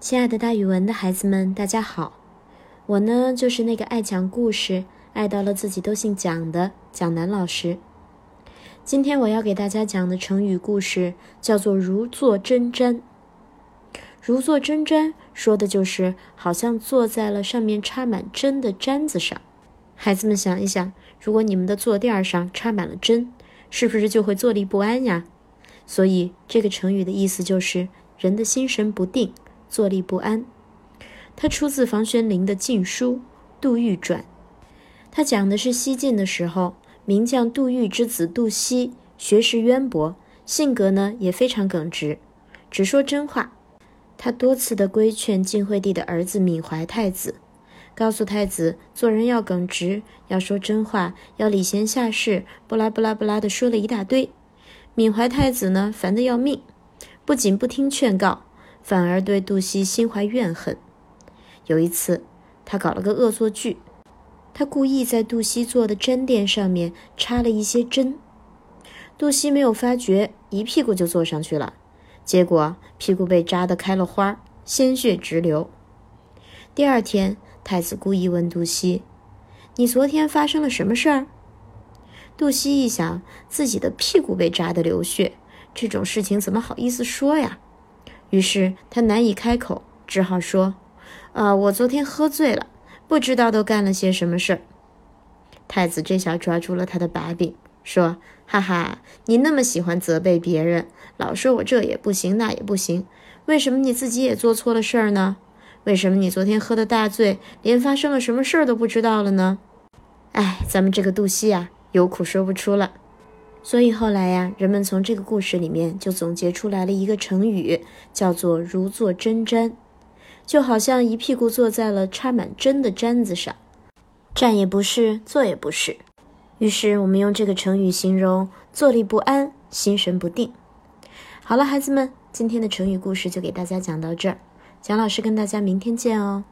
亲爱的，大语文的孩子们，大家好！我呢，就是那个爱讲故事、爱到了自己都姓蒋的蒋楠老师。今天我要给大家讲的成语故事叫做“如坐针毡”。如坐针毡，说的就是好像坐在了上面插满针的毡子上。孩子们想一想，如果你们的坐垫上插满了针，是不是就会坐立不安呀？所以这个成语的意思就是人的心神不定。坐立不安。它出自房玄龄的《晋书·杜预传》，它讲的是西晋的时候，名将杜预之子杜熙，学识渊博，性格呢也非常耿直，只说真话。他多次的规劝晋惠帝的儿子闵怀太子，告诉太子做人要耿直，要说真话，要礼贤下士，不拉不拉不拉的说了一大堆。闵怀太子呢烦得要命，不仅不听劝告。反而对杜西心怀怨恨。有一次，他搞了个恶作剧，他故意在杜西做的毡垫上面插了一些针。杜西没有发觉，一屁股就坐上去了，结果屁股被扎得开了花，鲜血直流。第二天，太子故意问杜西：“你昨天发生了什么事儿？”杜西一想，自己的屁股被扎得流血，这种事情怎么好意思说呀？于是他难以开口，只好说：“啊，我昨天喝醉了，不知道都干了些什么事儿。”太子这下抓住了他的把柄，说：“哈哈，你那么喜欢责备别人，老说我这也不行那也不行，为什么你自己也做错了事儿呢？为什么你昨天喝的大醉，连发生了什么事儿都不知道了呢？哎，咱们这个杜希啊，有苦说不出了。”所以后来呀，人们从这个故事里面就总结出来了一个成语，叫做“如坐针毡”，就好像一屁股坐在了插满针的毡子上，站也不是，坐也不是。于是我们用这个成语形容坐立不安、心神不定。好了，孩子们，今天的成语故事就给大家讲到这儿，蒋老师跟大家明天见哦。